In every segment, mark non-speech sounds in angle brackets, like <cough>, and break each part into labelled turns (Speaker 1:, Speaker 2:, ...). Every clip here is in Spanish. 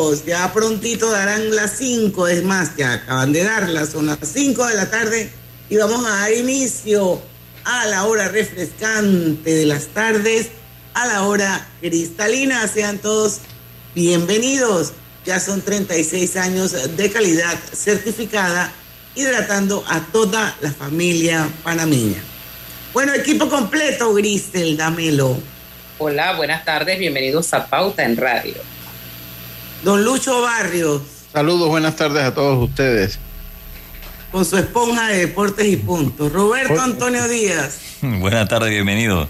Speaker 1: bienvenidos. Ya prontito darán las 5, es más, ya acaban de darlas, son las 5 de la tarde y vamos a dar inicio a la hora refrescante de las tardes, a la hora cristalina. Sean todos bienvenidos. Ya son 36 años de calidad certificada, hidratando a toda la familia panameña. Bueno, equipo completo, Grisel, dámelo.
Speaker 2: Hola, buenas tardes, bienvenidos a Pauta en Radio.
Speaker 1: Don Lucho Barrios.
Speaker 3: Saludos, buenas tardes a todos ustedes.
Speaker 1: Con su esponja de deportes y puntos. Roberto Antonio Díaz. <laughs>
Speaker 4: Buenas tardes, bienvenido.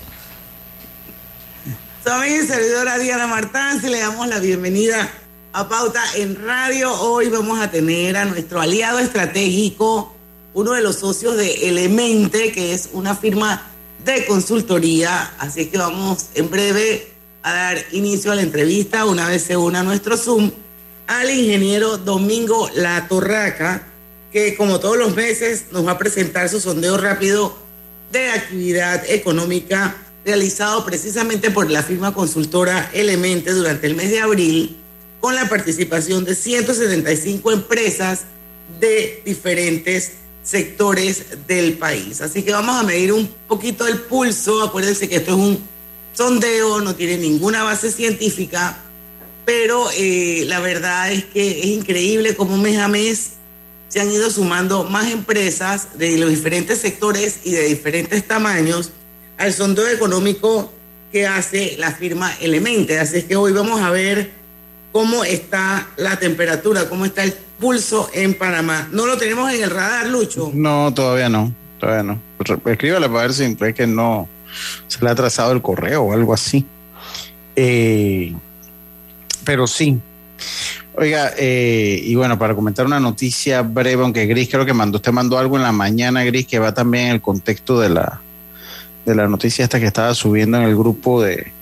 Speaker 1: Su amiga y servidora Diana Martán, se le damos la bienvenida a Pauta en Radio. Hoy vamos a tener a nuestro aliado estratégico, uno de los socios de Elemente, que es una firma de consultoría. Así que vamos en breve a dar inicio a la entrevista una vez se una nuestro Zoom al ingeniero Domingo La Torraca, que como todos los meses nos va a presentar su sondeo rápido de actividad económica realizado precisamente por la firma consultora Elemente durante el mes de abril, con la participación de 175 empresas de diferentes sectores del país. Así que vamos a medir un poquito el pulso. Acuérdense que esto es un sondeo, no tiene ninguna base científica, pero eh, la verdad es que es increíble cómo mes a mes se han ido sumando más empresas de los diferentes sectores y de diferentes tamaños al sondeo económico que hace la firma Elemente. Así es que hoy vamos a ver cómo está la temperatura, cómo está el pulso en Panamá. ¿No lo tenemos en el radar, Lucho?
Speaker 3: No, todavía no, todavía no. Escríbale para ver si es que no se le ha trazado el correo o algo así. Eh, pero sí. Oiga, eh, y bueno, para comentar una noticia breve, aunque Gris creo que mandó, usted mandó algo en la mañana, Gris, que va también en el contexto de la, de la noticia esta que estaba subiendo en el grupo de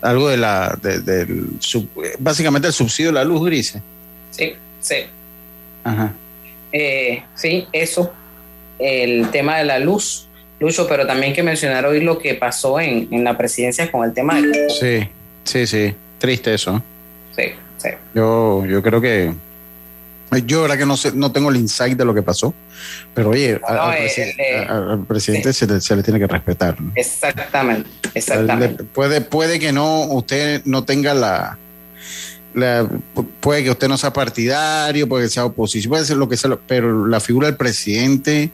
Speaker 3: algo de la, del, básicamente el subsidio de la luz, Gris.
Speaker 2: Sí, sí. Ajá. Eh, sí, eso, el tema de la luz Lucho, pero también que mencionar hoy lo que pasó en, la presidencia con el tema
Speaker 3: del Sí, sí, sí. Triste eso.
Speaker 2: Sí, sí.
Speaker 3: Yo, yo creo que. Yo, verdad que no sé, no tengo el insight de lo que pasó, pero oye, al, eh, presidente se, le, tiene que respetar.
Speaker 2: Exactamente, exactamente.
Speaker 3: Puede, puede que no, usted no tenga la, puede que usted no sea partidario, puede que sea oposición, puede ser lo que sea, pero la figura del presidente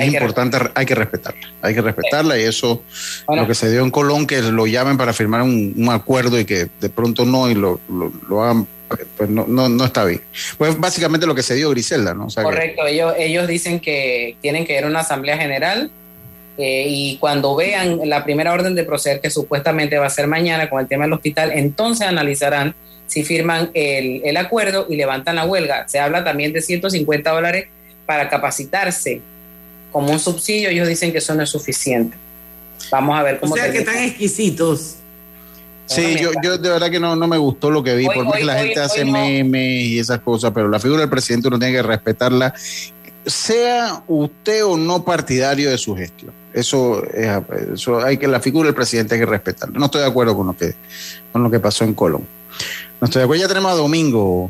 Speaker 3: es importante, hay que respetarla, hay que respetarla y eso, lo que se dio en Colón, que lo llamen para firmar un, acuerdo y que de pronto no y lo, lo, hagan, pues no, no, está bien. Pues básicamente lo que se dio Griselda, ¿no?
Speaker 2: Correcto, ellos, ellos dicen que tienen que ir a una asamblea general eh, y cuando vean la primera orden de proceder, que supuestamente va a ser mañana con el tema del hospital, entonces analizarán si firman el, el acuerdo y levantan la huelga. Se habla también de 150 dólares para capacitarse como un subsidio, ellos dicen que eso no es suficiente. Vamos a ver cómo.
Speaker 1: O sea, que están exquisitos.
Speaker 3: Sí, yo, yo de verdad que no, no me gustó lo que vi, por más que la gente hace memes y esas cosas, pero la figura del presidente uno tiene que respetarla, sea usted o no partidario de su gestión. Eso, es, eso hay que, la figura del presidente hay que respetarla. No estoy de acuerdo con lo que, con lo que pasó en Colón. No estoy de acuerdo. Ya tenemos a Domingo,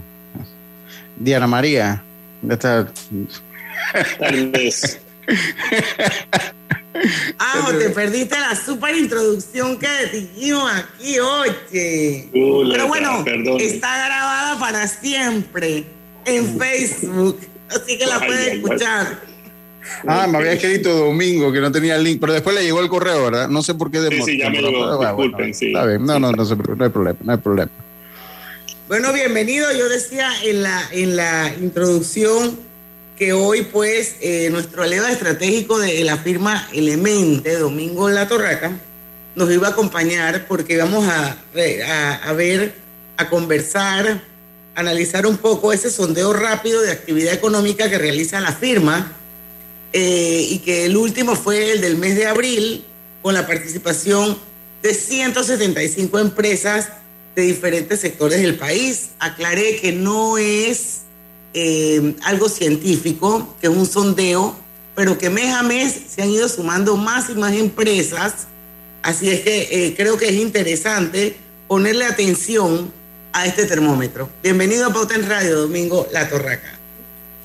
Speaker 3: Diana María. Ya
Speaker 1: Tal vez. <laughs> Ah, te perdiste la super introducción que dijimos aquí, oye. Pero bueno, está grabada para siempre en Facebook, así que la puedes escuchar.
Speaker 3: Ah, me había escrito domingo que no tenía el link, pero después le llegó el correo, ¿verdad? No sé por qué
Speaker 5: de Sí, sí, ya me llegó. Disculpen, sí.
Speaker 3: Está bien. No, no, no, no hay problema, no hay problema.
Speaker 1: Bueno, bienvenido. Yo decía en la, en la introducción que hoy pues eh, nuestro aliado estratégico de la firma Elemente, Domingo La Torraca, nos iba a acompañar porque vamos a, a, ver, a conversar, analizar un poco ese sondeo rápido de actividad económica que realiza la firma eh, y que el último fue el del mes de abril con la participación de 175 empresas de diferentes sectores del país. Aclaré que no es eh, algo científico, que es un sondeo, pero que mes a mes se han ido sumando más y más empresas. Así es que eh, creo que es interesante ponerle atención a este termómetro. Bienvenido a Pauta en Radio, Domingo La Torraca.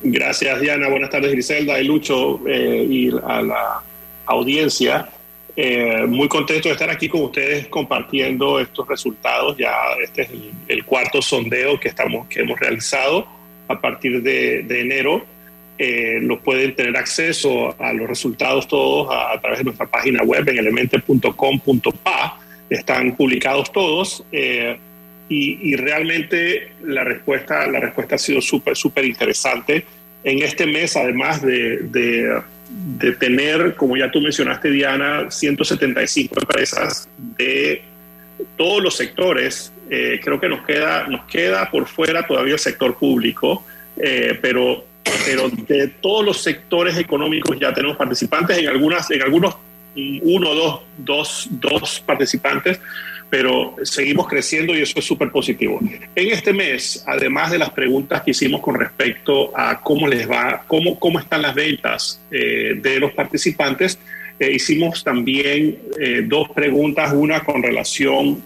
Speaker 5: Gracias, Diana. Buenas tardes, Griselda y Lucho eh, y a la audiencia. Eh, muy contento de estar aquí con ustedes compartiendo estos resultados. Ya este es el, cuarto sondeo que, estamos, que hemos realizado a partir de, enero. Eh, lo pueden tener acceso a los resultados todos a, través de nuestra página web en elemente.com.pa. Están publicados todos. Eh, y, realmente la respuesta, la respuesta ha sido súper, súper interesante. En este mes, además de de tener, como ya tú mencionaste, Diana, 175 empresas de todos los sectores. Eh, creo que nos queda, nos queda por fuera todavía el sector público, eh, pero, pero de todos los sectores económicos ya tenemos participantes, en, algunas, en algunos uno, dos, dos, dos participantes pero seguimos creciendo y eso es súper positivo. En este mes, además de las preguntas que hicimos con respecto a cómo les va, cómo, cómo están las ventas eh, de los participantes, eh, hicimos también eh, dos preguntas, una con relación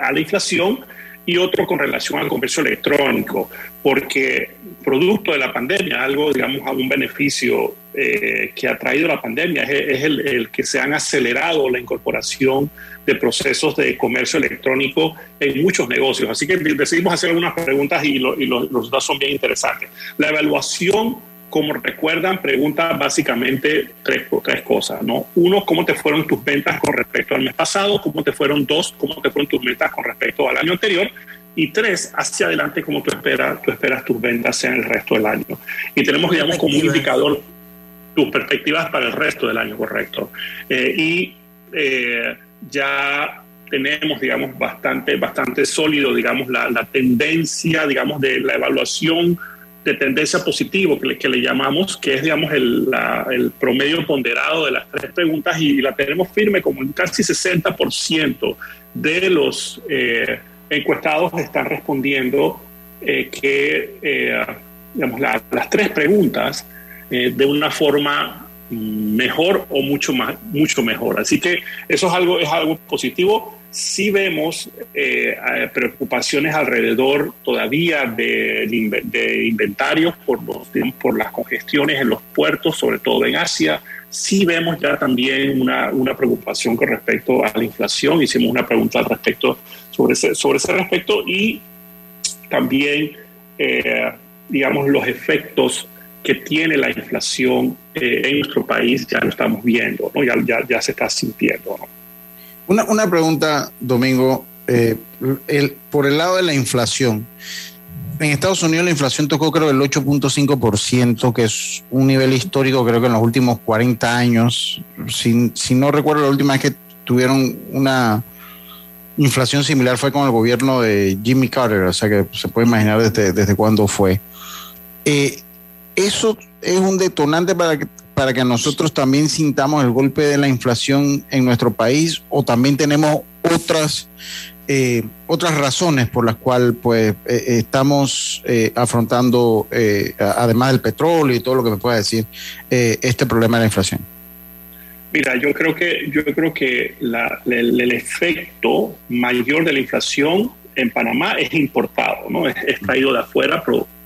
Speaker 5: a la inflación y otro con relación al comercio electrónico, porque producto de la pandemia, algo, digamos, a un beneficio que ha traído la pandemia es, el, el, que se han acelerado la incorporación de procesos de comercio electrónico en muchos negocios. Así que decidimos hacer algunas preguntas y, los resultados son bien interesantes. La evaluación, como recuerdan, pregunta básicamente tres, tres cosas. ¿no? Uno, ¿cómo te fueron tus ventas con respecto al mes pasado? ¿Cómo te fueron? Dos, ¿cómo te fueron tus ventas con respecto al año anterior? y tres, hacia adelante, cómo tú esperas, tú esperas tus ventas en el resto del año. Y tenemos, digamos, como un indicador tus perspectivas para el resto del año, correcto. Eh, y eh, ya tenemos, digamos, bastante, bastante sólido, digamos, la, tendencia, digamos, de la evaluación de tendencia positivo que le, que le llamamos, que es, digamos, el, el, promedio ponderado de las tres preguntas y, la tenemos firme como en casi 60% de los eh, encuestados están respondiendo eh, que, eh, digamos, las tres preguntas de una forma mejor o mucho más mucho mejor. Así que eso es algo es algo positivo sí vemos eh, preocupaciones alrededor todavía de, de, inventarios por por las congestiones en los puertos sobre todo en Asia sí vemos ya también una, una preocupación con respecto a la inflación hicimos una pregunta al respecto sobre ese, sobre ese respecto y también eh, digamos los efectos que tiene la inflación eh, en nuestro país ya lo estamos viendo, ¿no? ya, ya, ya se está sintiendo.
Speaker 3: Una, una, pregunta, Domingo, eh, por el lado de la inflación. En Estados Unidos la inflación tocó creo el 8.5%, que es un nivel histórico creo que en los últimos 40 años. Si, si no recuerdo la última vez que tuvieron una inflación similar fue con el gobierno de Jimmy Carter, o sea que se puede imaginar desde, desde cuándo fue. Eh, eso es un detonante para que, para que nosotros también sintamos el golpe de la inflación en nuestro país o también tenemos otras eh, otras razones por las cuales pues eh, eh, estamos afrontando además del petróleo y todo lo que me pueda decir este problema de la inflación.
Speaker 5: Mira yo creo que yo creo que el, efecto mayor de la inflación en Panamá es importado no es, traído de afuera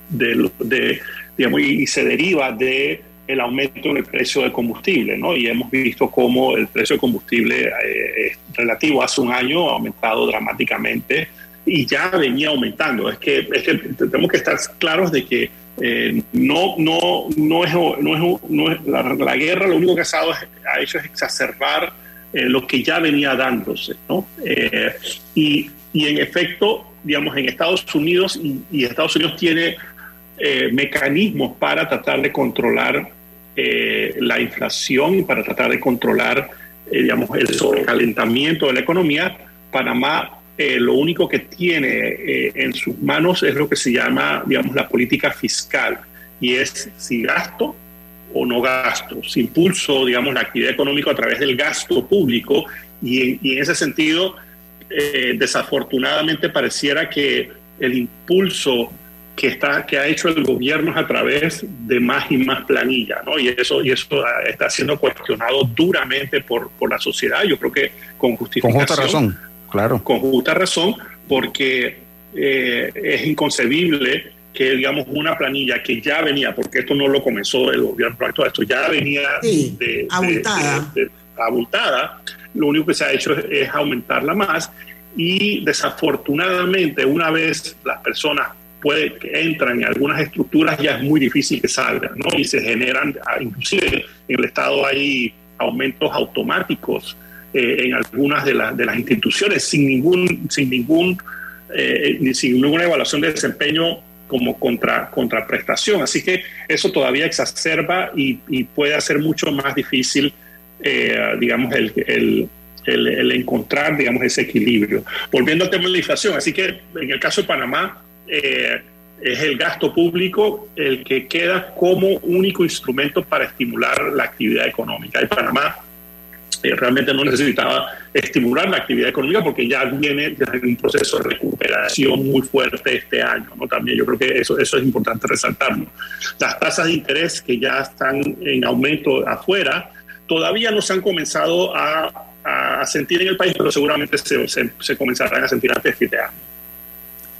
Speaker 5: de, de y, se deriva de el aumento en el precio del combustible, ¿no? Y hemos visto cómo el precio del combustible eh, relativo hace un año ha aumentado dramáticamente y ya venía aumentando. Es que, es que tenemos que estar claros de que eh, no, no, no es, no es, la, guerra lo único que ha, hecho es exacerbar eh, lo que ya venía dándose, ¿no? y, y en efecto, digamos, en Estados Unidos, y Estados Unidos tiene eh, mecanismos para tratar de controlar eh, la inflación y para tratar de controlar, eh, digamos, el sobrecalentamiento de la economía, Panamá lo único que tiene en sus manos es lo que se llama, digamos, la política fiscal y es si gasto o no gasto, si impulso, digamos, la actividad económica a través del gasto público y, y en ese sentido, desafortunadamente pareciera que el impulso que, está, que ha hecho el gobierno a través de más y más planilla, ¿no? Y eso, y eso está siendo cuestionado duramente por, por la sociedad, yo creo que con justificación.
Speaker 3: Con justa razón, claro.
Speaker 5: Con justa razón, porque eh, es inconcebible que, digamos, una planilla que ya venía, porque esto no lo comenzó el gobierno actual, esto ya venía
Speaker 1: de, abultada.
Speaker 5: abultada, lo único que se ha hecho es, aumentarla más y desafortunadamente una vez las personas puede, que entran en algunas estructuras ya es muy difícil que salgan, ¿no? Y se generan, ah, inclusive en el Estado hay aumentos automáticos eh, en algunas de, de, las instituciones sin ningún, sin ningún, eh, sin ninguna evaluación de desempeño como contra, contraprestación. Así que eso todavía exacerba y, puede hacer mucho más difícil, eh, digamos, el, el, el, encontrar, digamos, ese equilibrio. Volviendo al tema de la inflación, así que en el caso de Panamá, eh, es el gasto público el que queda como único instrumento para estimular la actividad económica. Y Panamá eh, realmente no necesitaba estimular la actividad económica porque ya viene un proceso de recuperación muy fuerte este año. ¿no? También yo creo que eso, eso es importante resaltarlo. Las tasas de interés que ya están en aumento afuera todavía no se han comenzado a, sentir en el país, pero seguramente se, se, comenzarán a sentir antes de este año.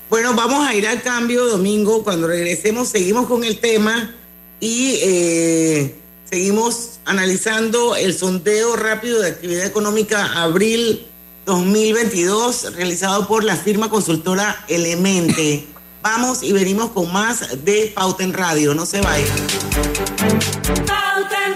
Speaker 1: Bueno, vamos a ir al cambio domingo. Cuando regresemos seguimos con el tema y eh, seguimos analizando el sondeo rápido de actividad económica abril 2022 realizado por la firma consultora Elemente. <laughs> Vamos y venimos con más de Pauta en Radio. No se vayan. Pauta en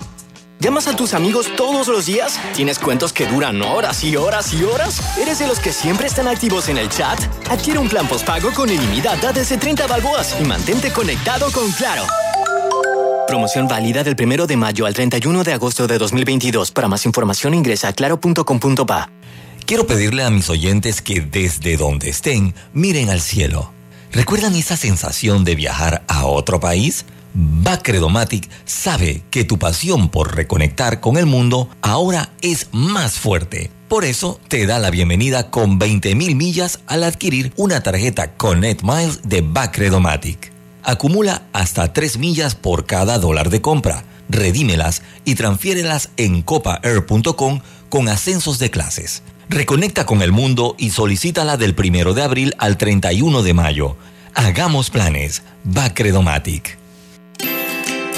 Speaker 6: ¿Llamas a tus amigos todos los días? ¿Tienes cuentos que duran horas y horas y horas? ¿Eres de los que siempre están activos en el chat? Adquiere un plan postpago con ilimitada desde 30 balboas y mantente conectado con Claro. Promoción válida del 1 de mayo al 31 de agosto de 2022. Para más información ingresa a claro.com.pa.
Speaker 7: Quiero pedirle a mis oyentes que desde donde estén miren al cielo. ¿Recuerdan esa sensación de viajar a otro país? Bacredomatic sabe que tu pasión por reconectar con el mundo ahora es más fuerte. Por eso te da la bienvenida con 20.000 millas al adquirir una tarjeta Connect Miles de Bacredomatic. Acumula hasta 3 millas por cada dólar de compra. Redímelas y transfiérelas en copaair.com con ascensos de clases. Reconecta con el mundo y solicítala del 1 de abril al 31 de mayo. Hagamos planes. Bacredomatic.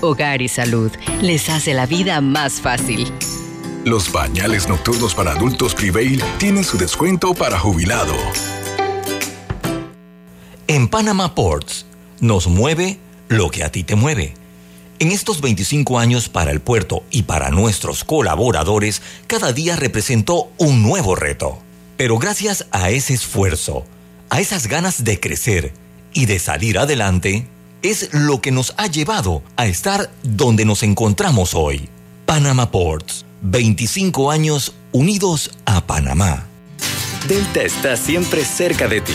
Speaker 8: Hogar y Salud les hace la vida más fácil.
Speaker 9: Los bañales nocturnos para adultos Prevail tienen su descuento para jubilado.
Speaker 7: En Panama Ports nos mueve lo que a ti te mueve. En estos 25 años para el puerto y para nuestros colaboradores, cada día representó un nuevo reto. Pero gracias a ese esfuerzo, a esas ganas de crecer y de salir adelante, es lo que nos ha llevado a estar donde nos encontramos hoy. Panama Ports, 25 años unidos a Panamá.
Speaker 10: Delta está siempre cerca de ti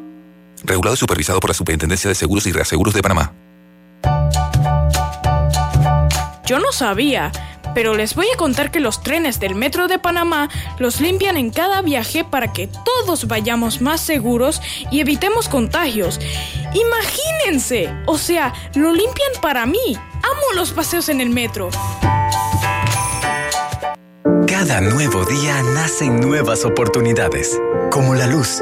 Speaker 11: Regulado y supervisado por la Superintendencia de Seguros y Reaseguros de Panamá.
Speaker 12: Yo no sabía, pero les voy a contar que los trenes del Metro de Panamá los limpian en cada viaje para que todos vayamos más seguros y evitemos contagios. Imagínense, o sea, lo limpian para mí. Amo los paseos en el metro.
Speaker 10: Cada nuevo día nacen nuevas oportunidades, como la luz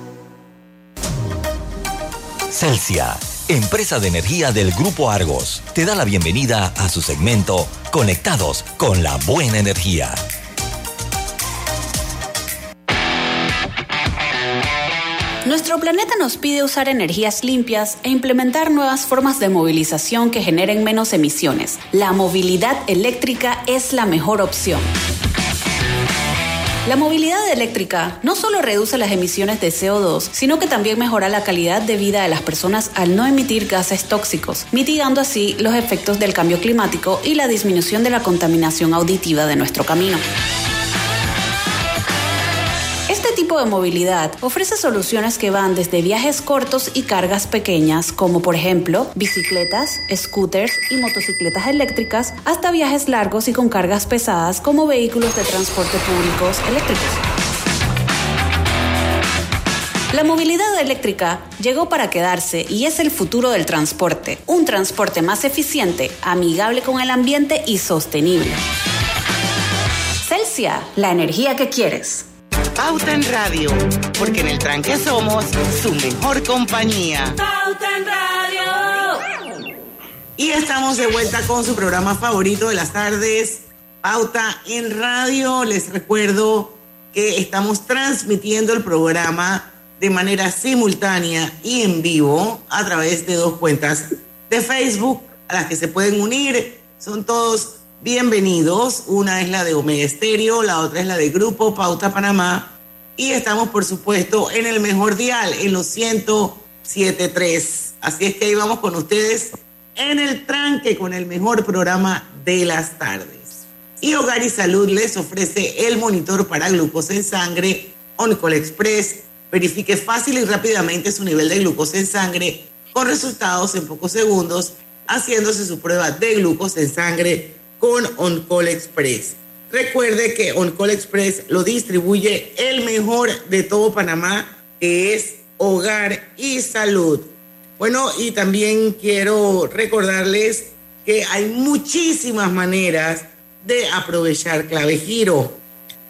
Speaker 7: Celsia, empresa de energía del Grupo Argos, te da la bienvenida a su segmento Conectados con la Buena Energía.
Speaker 13: Nuestro planeta nos pide usar energías limpias e implementar nuevas formas de movilización que generen menos emisiones. La movilidad eléctrica es la mejor opción. La movilidad eléctrica no solo reduce las emisiones de CO2, sino que también mejora la calidad de vida de las personas al no emitir gases tóxicos, mitigando así los efectos del cambio climático y la disminución de la contaminación auditiva de nuestro camino. De movilidad ofrece soluciones que van desde viajes cortos y cargas pequeñas, como por ejemplo bicicletas, scooters y motocicletas eléctricas, hasta viajes largos y con cargas pesadas como vehículos de transporte públicos eléctricos. La movilidad eléctrica llegó para quedarse y es el futuro del transporte, un transporte más eficiente, amigable con el ambiente y sostenible. Celsia, la energía que quieres.
Speaker 1: Pauta en Radio, porque en el tranque somos su mejor compañía.
Speaker 12: Pauta en Radio.
Speaker 1: Y estamos de vuelta con su programa favorito de las tardes, Pauta en Radio. Les recuerdo que estamos transmitiendo el programa de manera simultánea y en vivo a través de dos cuentas de Facebook a las que se pueden unir. Son todos bienvenidos. Una es la de Omega Estéreo, la otra es la de Grupo Pauta Panamá. Y estamos, por supuesto, en el mejor dial, en los 107.3. Así es que ahí vamos con ustedes en el tranque con el mejor programa de las tardes. Y Hogar y Salud les ofrece el monitor para glucosa en sangre Oncol Express. Verifique fácil y rápidamente su nivel de glucosa en sangre con resultados en pocos segundos, haciéndose su prueba de glucosa en sangre con OnCall Express. Recuerde que OnCall Express lo distribuye el mejor de todo Panamá, que es Hogar y Salud. Bueno, y también quiero recordarles que hay muchísimas maneras de aprovechar clave giro.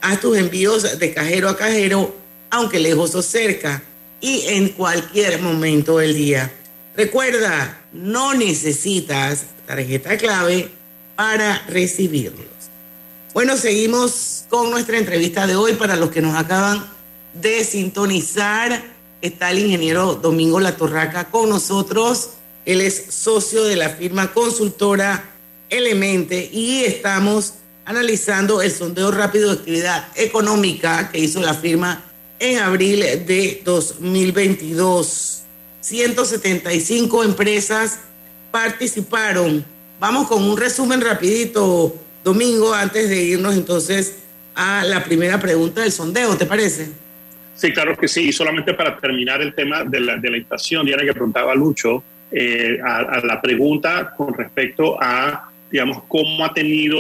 Speaker 1: Haz tus envíos de cajero a cajero, aunque lejos o cerca, y en cualquier momento del día. Recuerda, no necesitas tarjeta clave para recibirlos. Bueno, seguimos con nuestra entrevista de hoy. Para los que nos acaban de sintonizar, está el ingeniero Domingo Latorraca con nosotros. Él es socio de la firma consultora Elemente y estamos analizando el sondeo rápido de actividad económica que hizo la firma en abril de 2022. 175 empresas participaron vamos con un resumen rapidito, Domingo, antes de irnos entonces a la primera pregunta del sondeo, ¿te parece?
Speaker 5: Sí, claro que sí. Y solamente para terminar el tema de la, de la inflación, Diana, que preguntaba Lucho, eh, a, la pregunta con respecto a, digamos, cómo ha tenido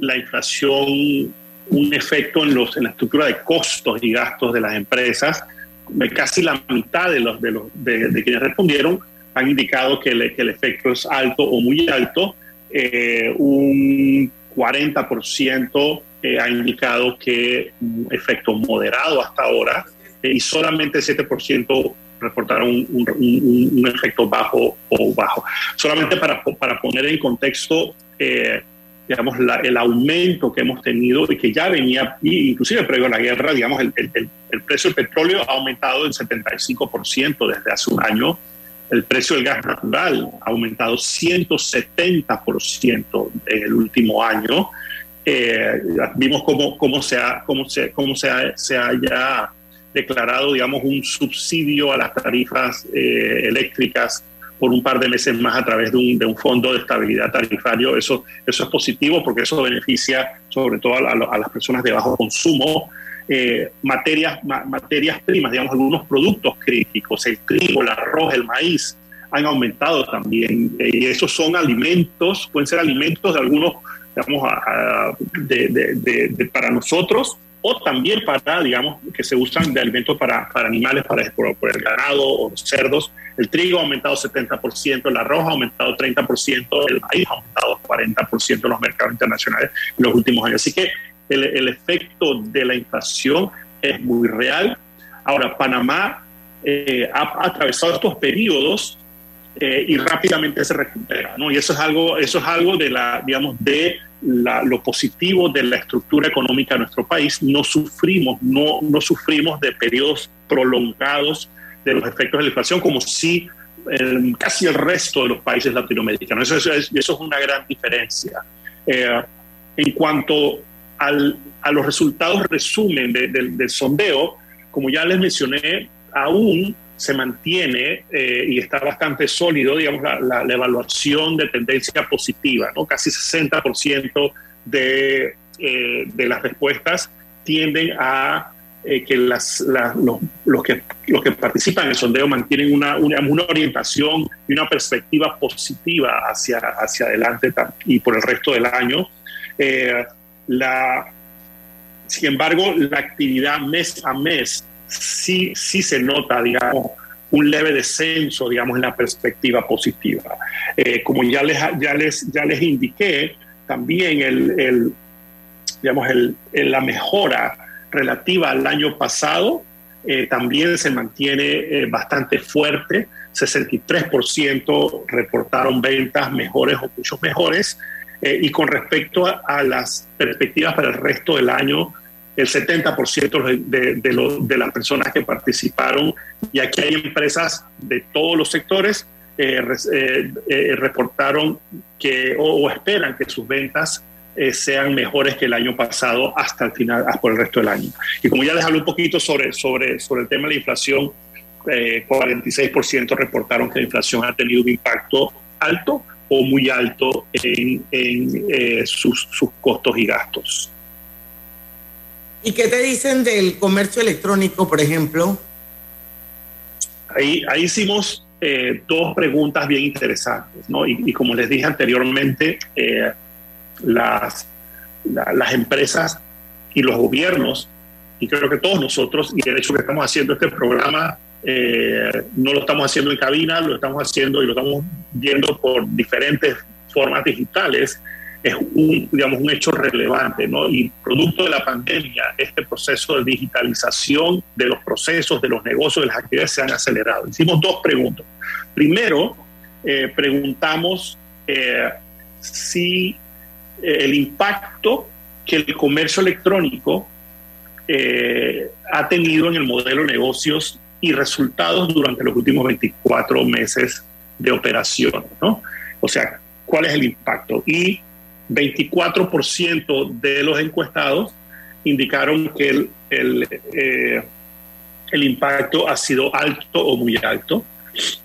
Speaker 5: la inflación un efecto en, los, en la estructura de costos y gastos de las empresas. Casi la mitad de, los, de, los, de, quienes respondieron han indicado que, el efecto es alto o muy alto. Eh, un 40% eh, ha indicado que efecto moderado hasta ahora eh, y solamente 7% reportaron un, efecto bajo o bajo. Solamente para, para poner en contexto, eh, digamos, el aumento que hemos tenido y que ya venía, inclusive previo a la guerra, digamos, el, el, el precio del petróleo ha aumentado en 75% desde hace un año. El precio del gas natural ha aumentado 170% en el último año. Eh, vimos cómo, cómo, se, ha, cómo, se, cómo se, se haya declarado, digamos, un subsidio a las tarifas eh, eléctricas por un par de meses más a través de un, de un, fondo de estabilidad tarifario. Eso, eso es positivo porque eso beneficia sobre todo a, las personas de bajo consumo. Eh, materias, materias primas, digamos, algunos productos críticos, el trigo, el arroz, el maíz, han aumentado también. y esos son alimentos, pueden ser alimentos de algunos digamos, de, para nosotros o también para, digamos, que se usan de alimentos para, para animales, para por, por, el ganado o los cerdos. El trigo ha aumentado 70%, el arroz ha aumentado 30%, el maíz ha aumentado 40% en los mercados internacionales en los últimos años. Así que el, el efecto de la inflación es muy real. Ahora, Panamá eh, ha, atravesado estos periodos eh, y rápidamente se recupera, ¿no? Y eso es algo, eso es algo de la, digamos, de lo positivo de la estructura económica de nuestro país. No sufrimos, no, no sufrimos de periodos prolongados de los efectos de la inflación, como si casi el resto de los países latinoamericanos. Eso, es, eso es una gran diferencia. Eh, en cuanto al, a los resultados resumen del sondeo, como ya les mencioné, aún se mantiene eh, y está bastante sólido, digamos, la, evaluación de tendencia positiva, ¿no? Casi 60% de, eh, de las respuestas tienden a eh, que, las, los, que los que participan en el sondeo mantienen una, una, una, orientación y una perspectiva positiva hacia, hacia adelante y por el resto del año. La, sin embargo, la actividad mes a mes sí, sí se nota, digamos, un leve descenso, digamos, en la perspectiva positiva. Eh, como ya les, ya, les, ya les indiqué, también el, digamos, el, la mejora relativa al año pasado eh, también se mantiene eh, bastante fuerte. 63% reportaron ventas mejores o muchos mejores. Y con respecto a, las perspectivas para el resto del año, el 70% de, de, de, las personas que participaron, y aquí hay empresas de todos los sectores, eh, eh, eh, reportaron que o, esperan que sus ventas sean mejores que el año pasado hasta el final, hasta por el resto del año. Y como ya les hablé un poquito sobre, sobre, sobre el tema de la inflación, 46% reportaron que la inflación ha tenido un impacto alto o muy alto en, en sus, sus costos y gastos.
Speaker 1: ¿Y qué te dicen del comercio electrónico, por ejemplo?
Speaker 5: Ahí, ahí hicimos eh, dos preguntas bien interesantes, ¿no? Y, como les dije anteriormente, eh, las, las empresas y los gobiernos, y creo que todos nosotros, y el hecho que estamos haciendo este programa, eh, no lo estamos haciendo en cabina, lo estamos haciendo y lo estamos viendo por diferentes formas digitales, es un, digamos, un hecho relevante, ¿no? Y producto de la pandemia, este proceso de digitalización de los procesos, de los negocios, de las actividades se han acelerado. Hicimos dos preguntas. Primero, eh, preguntamos eh, si el impacto que el comercio electrónico ha tenido en el modelo de negocios y resultados durante los últimos 24 meses de operación, ¿no? O sea, ¿cuál es el impacto? Y 24% de los encuestados indicaron que el, el, eh, el, impacto ha sido alto o muy alto.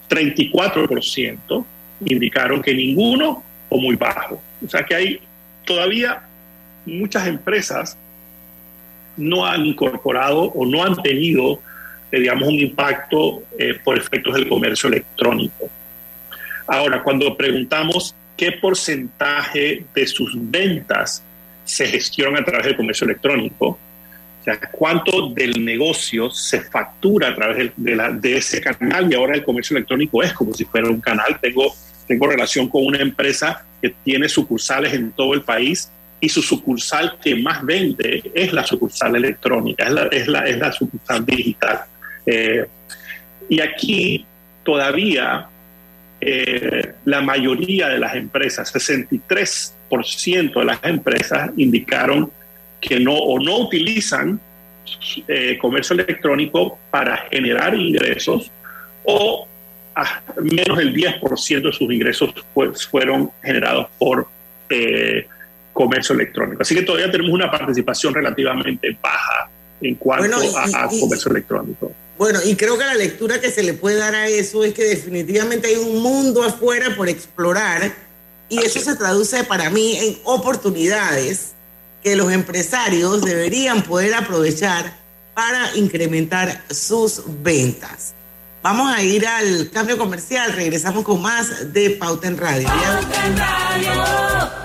Speaker 5: 34% indicaron que ninguno o muy bajo. O sea que hay todavía muchas empresas no han incorporado o no han tenido, digamos, un impacto eh, por efectos del comercio electrónico. Ahora, cuando preguntamos qué porcentaje de sus ventas se gestionan a través del comercio electrónico, o sea, cuánto del negocio se factura a través de, de, ese canal y ahora el comercio electrónico es como si fuera un canal. Tengo, tengo relación con una empresa que tiene sucursales en todo el país y su sucursal que más vende es la sucursal electrónica, es la, es la, es la sucursal digital. Eh, y aquí todavía eh, la mayoría de las empresas, 63% de las empresas indicaron que no o no utilizan eh, comercio electrónico para generar ingresos o menos del 10% de sus ingresos pues, fueron generados por eh, comercio electrónico. Así que todavía tenemos una participación relativamente baja en cuanto a, comercio electrónico.
Speaker 1: Bueno, y creo que la lectura que se le puede dar a eso es que definitivamente hay un mundo afuera por explorar y eso se traduce para mí en oportunidades que los empresarios deberían poder aprovechar para incrementar sus ventas. Vamos a ir al cambio comercial, regresamos con más de Pauta en Radio. Pauta en Radio.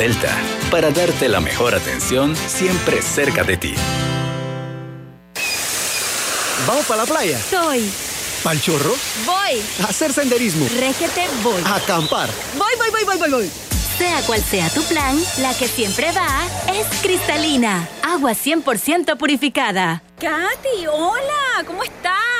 Speaker 10: Delta, para darte la mejor atención siempre cerca de ti.
Speaker 14: ¿Vamos para la playa?
Speaker 15: Soy.
Speaker 14: ¿Pal chorro?
Speaker 15: Voy.
Speaker 14: A hacer senderismo.
Speaker 15: Régete, voy.
Speaker 14: A acampar.
Speaker 15: Voy, voy, voy, voy, voy, voy. Sea cual sea tu plan, la que siempre va es cristalina. Agua 100% purificada.
Speaker 16: Katy, hola, ¿cómo estás?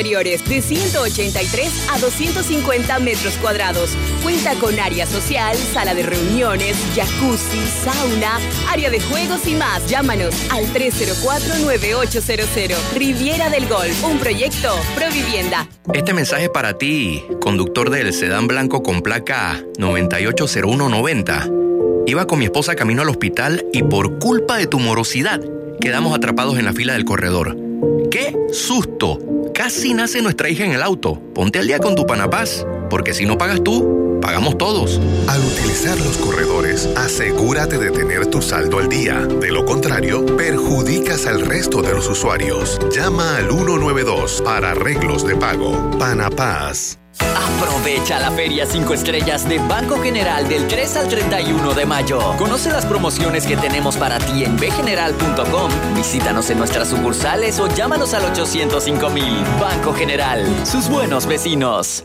Speaker 17: de 183 a 250 metros cuadrados. Cuenta con área social, sala de reuniones, jacuzzi, sauna, área de juegos y más. Llámanos al 304-9800. Riviera del Golf, un proyecto Provivienda.
Speaker 18: Este mensaje es para ti, conductor del sedán blanco con placa 980190. Iba con mi esposa camino al hospital y por culpa de tu morosidad quedamos atrapados en la fila del corredor. ¡Qué susto! Casi nace nuestra hija en el auto. Ponte al día con tu Panapaz, porque si no pagas tú, pagamos todos.
Speaker 19: Al utilizar los corredores, asegúrate de tener tu saldo al día. De lo contrario, perjudicas al resto de los usuarios. Llama al 192 para arreglos de pago. Panapaz.
Speaker 20: Aprovecha la Feria 5 Estrellas de Banco General del 3 al 31 de mayo. Conoce las promociones que tenemos para ti en bgeneral.com. Visítanos en nuestras sucursales o llámanos al 805 mil. Banco General, sus buenos vecinos.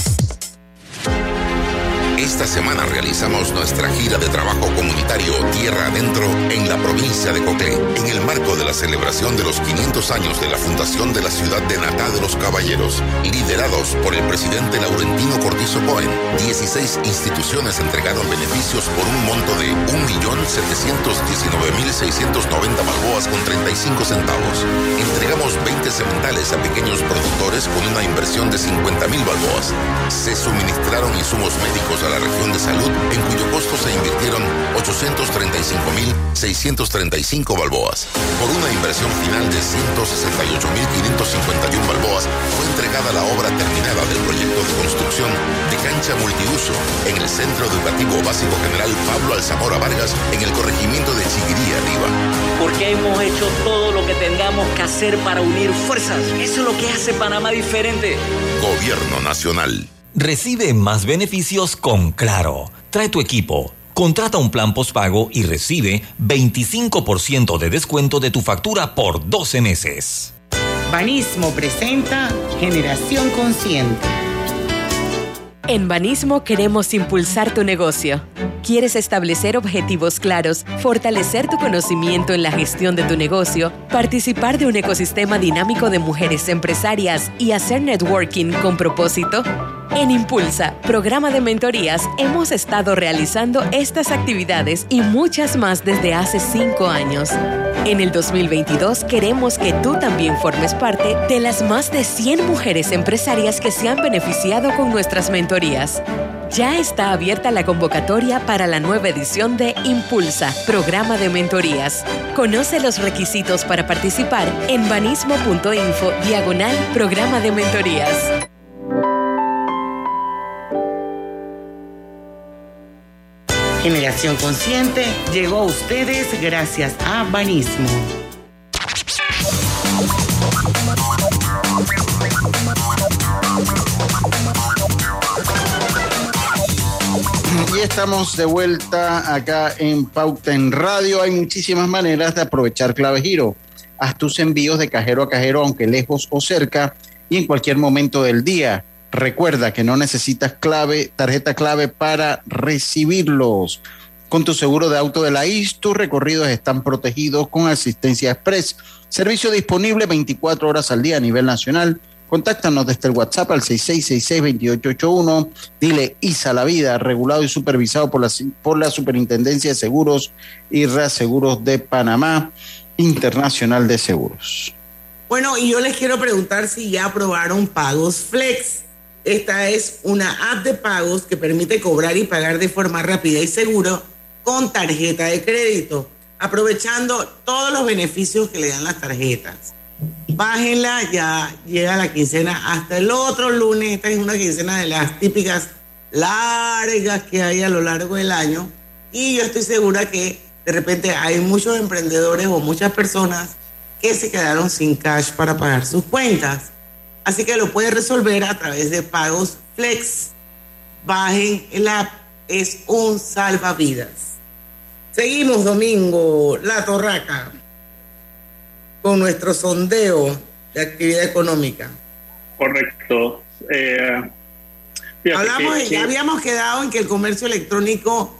Speaker 21: Esta semana realizamos nuestra gira de trabajo comunitario Tierra Adentro en la provincia de Coclé, en el marco de la celebración de los 500 años de la fundación de la ciudad de Natá de los Caballeros, liderados por el presidente Laurentino Cortizo Cohen. 16 instituciones entregaron beneficios por un monto de 1.719.690 balboas con 35 centavos. Entregamos 20 sementales a pequeños productores con una inversión de 50.000 balboas. Se suministraron insumos médicos a la región de salud, en cuyo costo se invirtieron 835.635 balboas. Por una inversión final de 168.551 balboas, fue entregada la obra terminada del proyecto de construcción de cancha multiuso en el Centro Educativo Básico General Pablo Alzamora Vargas, en el corregimiento de Chiguirí Arriba.
Speaker 22: Porque hemos hecho todo lo que tengamos que hacer para unir fuerzas. Eso es lo que hace Panamá diferente.
Speaker 21: Gobierno Nacional.
Speaker 7: Recibe más beneficios con Claro. Trae tu equipo. Contrata un plan postpago y recibe 25% de descuento de tu factura por 12 meses.
Speaker 1: Banismo presenta Generación Consciente.
Speaker 23: En Banismo queremos impulsar tu negocio. ¿Quieres establecer objetivos claros, fortalecer tu conocimiento en la gestión de tu negocio, participar de un ecosistema dinámico de mujeres empresarias y hacer networking con propósito? En Impulsa, programa de mentorías, hemos estado realizando estas actividades y muchas más desde hace cinco años. En el 2022 queremos que tú también formes parte de las más de 100 mujeres empresarias que se han beneficiado con nuestras mentorías. Ya está abierta la convocatoria para la nueva edición de Impulsa, programa de mentorías. Conoce los requisitos para participar en banismo.info diagonal programa de mentorías.
Speaker 1: Generación Consciente llegó a ustedes gracias a Banismo.
Speaker 3: Y estamos de vuelta acá en Pauta Radio. Hay muchísimas maneras de aprovechar Clave Giro. Haz tus envíos de cajero a cajero, aunque lejos o cerca, y en cualquier momento del día. Recuerda que no necesitas clave, tarjeta clave para recibirlos. Con tu seguro de auto de la IS, tus recorridos están protegidos con asistencia express. Servicio disponible 24 horas al día a nivel nacional. Contáctanos desde el WhatsApp al 6666-2881. Dile ISA la vida, regulado y supervisado por la, por la Superintendencia de Seguros y Reaseguros de Panamá, Internacional de Seguros.
Speaker 1: Bueno, y yo les quiero preguntar si ya aprobaron pagos Flex. Esta es una app de pagos que permite cobrar y pagar de forma rápida y segura con tarjeta de crédito, aprovechando todos los beneficios que le dan las tarjetas. Bájenla, ya llega la quincena hasta el otro lunes. Esta es una quincena de las típicas largas que hay a lo largo del año. Y yo estoy segura que de repente hay muchos emprendedores o muchas personas que se quedaron sin cash para pagar sus cuentas. Así que lo puede resolver a través de pagos flex. Bajen el app, es un salvavidas. Seguimos domingo, La Torraca, con nuestro sondeo de actividad económica.
Speaker 5: Correcto. Eh,
Speaker 1: Hablamos,
Speaker 5: que,
Speaker 1: ya habíamos quedado en que el comercio electrónico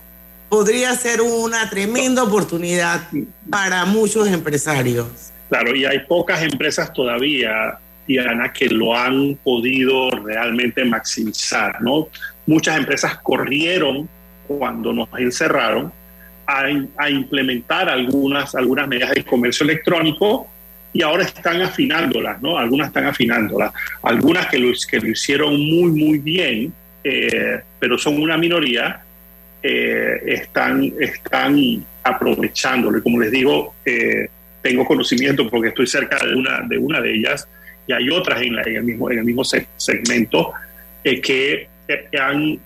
Speaker 1: podría ser una tremenda oportunidad para muchos empresarios.
Speaker 5: Claro, y hay pocas empresas todavía, Diana, que lo han podido realmente maximizar, ¿no? Muchas empresas corrieron cuando nos encerraron a, a implementar algunas, algunas medidas de comercio electrónico y ahora están afinándolas, ¿no? Algunas están afinándolas. Algunas que lo, que lo hicieron muy, muy bien, eh, pero son una minoría, eh, están, están aprovechándolo. Y como les digo, eh, tengo conocimiento porque estoy cerca de una de, una de ellas y hay otras en, el, mismo, en el mismo segmento que han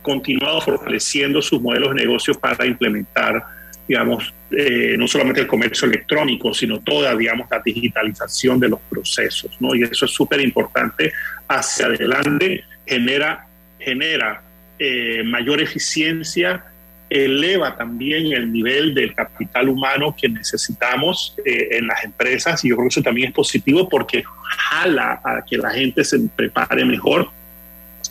Speaker 5: continuado fortaleciendo sus modelos de negocio para implementar digamos, eh, no solamente el comercio electrónico, sino toda, digamos, la digitalización de los procesos, ¿no? Y eso es súper importante hacia adelante, genera, genera eh, mayor eficiencia, eleva también el nivel del capital humano que necesitamos eh, en las empresas y yo creo que eso también es positivo porque jala a que la gente se prepare mejor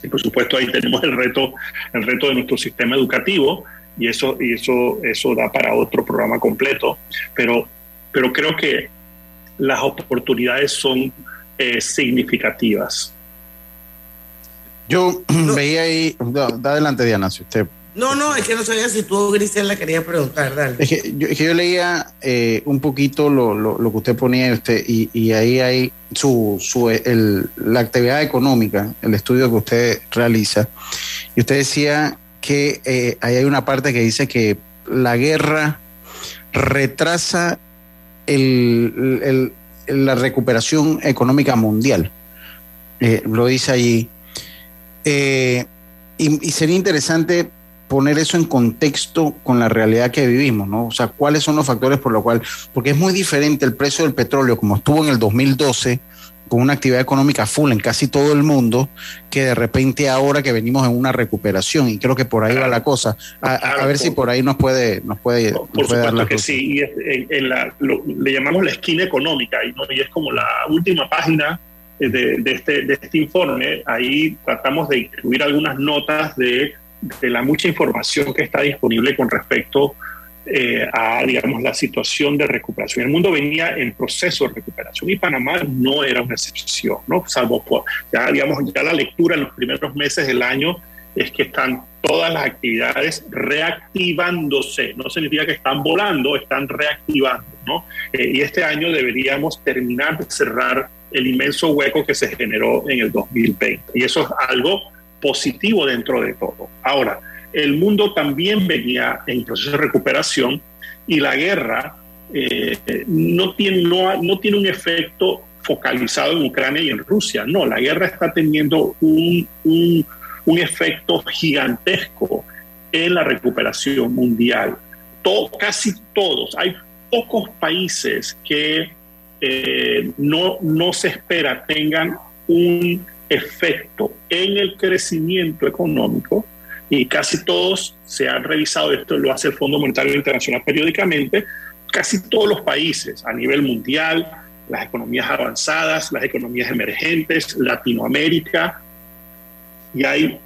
Speaker 5: Y por supuesto ahí tenemos el reto, el reto de nuestro sistema educativo y eso, y eso, eso da para otro programa completo. Pero, pero creo que las oportunidades son eh, significativas.
Speaker 3: Yo <clears throat> veía ahí, da, adelante Diana, si usted
Speaker 1: no, no, es que no sabía si tú, Grisel, la quería preguntar, dale.
Speaker 3: Es que yo, yo leía eh, un poquito lo, lo, que usted ponía usted, y, y ahí hay su, su el, la actividad económica, el estudio que usted realiza, y usted decía que eh, ahí hay una parte que dice que la guerra retrasa el, el, la recuperación económica mundial. Eh, lo dice allí. Y, sería interesante poner eso en contexto con la realidad que vivimos, ¿no? O sea, cuáles son los factores por los cuales, porque es muy diferente el precio del petróleo como estuvo en el 2012 con una actividad económica full en casi todo el mundo, que de repente ahora que venimos en una recuperación y creo que por ahí va la cosa. A, a ver si por ahí nos puede, nos puede,
Speaker 5: por, nos
Speaker 3: puede
Speaker 5: dar la que sí. Y en, en la, lo, le llamamos la esquina económica y, ¿no? y es como la última página de, de, este, de este informe. Ahí tratamos de incluir algunas notas de de la mucha información que está disponible con respecto eh, a, digamos, la situación de recuperación. El mundo venía en proceso de recuperación y Panamá no era una excepción, ¿no? Salvo por, ya, digamos, ya la lectura en los primeros meses del año es que están todas las actividades reactivándose. No significa que están volando, están reactivando, ¿no? Eh, y este año deberíamos terminar de cerrar el inmenso hueco que se generó en el 2020. Y eso es algo positivo dentro de todo. Ahora, el mundo también venía en proceso de recuperación y la guerra eh, no, tiene, no, tiene un efecto focalizado en Ucrania y en Rusia. No, la guerra está teniendo un, un, un efecto gigantesco en la recuperación mundial. Todo, casi todos, hay pocos países que eh, no, no se espera tengan un efecto en el crecimiento económico y casi todos se han revisado, esto lo hace el Fondo Monetario Internacional periódicamente, casi todos los países a nivel mundial, las economías avanzadas, las economías emergentes, Latinoamérica, y hay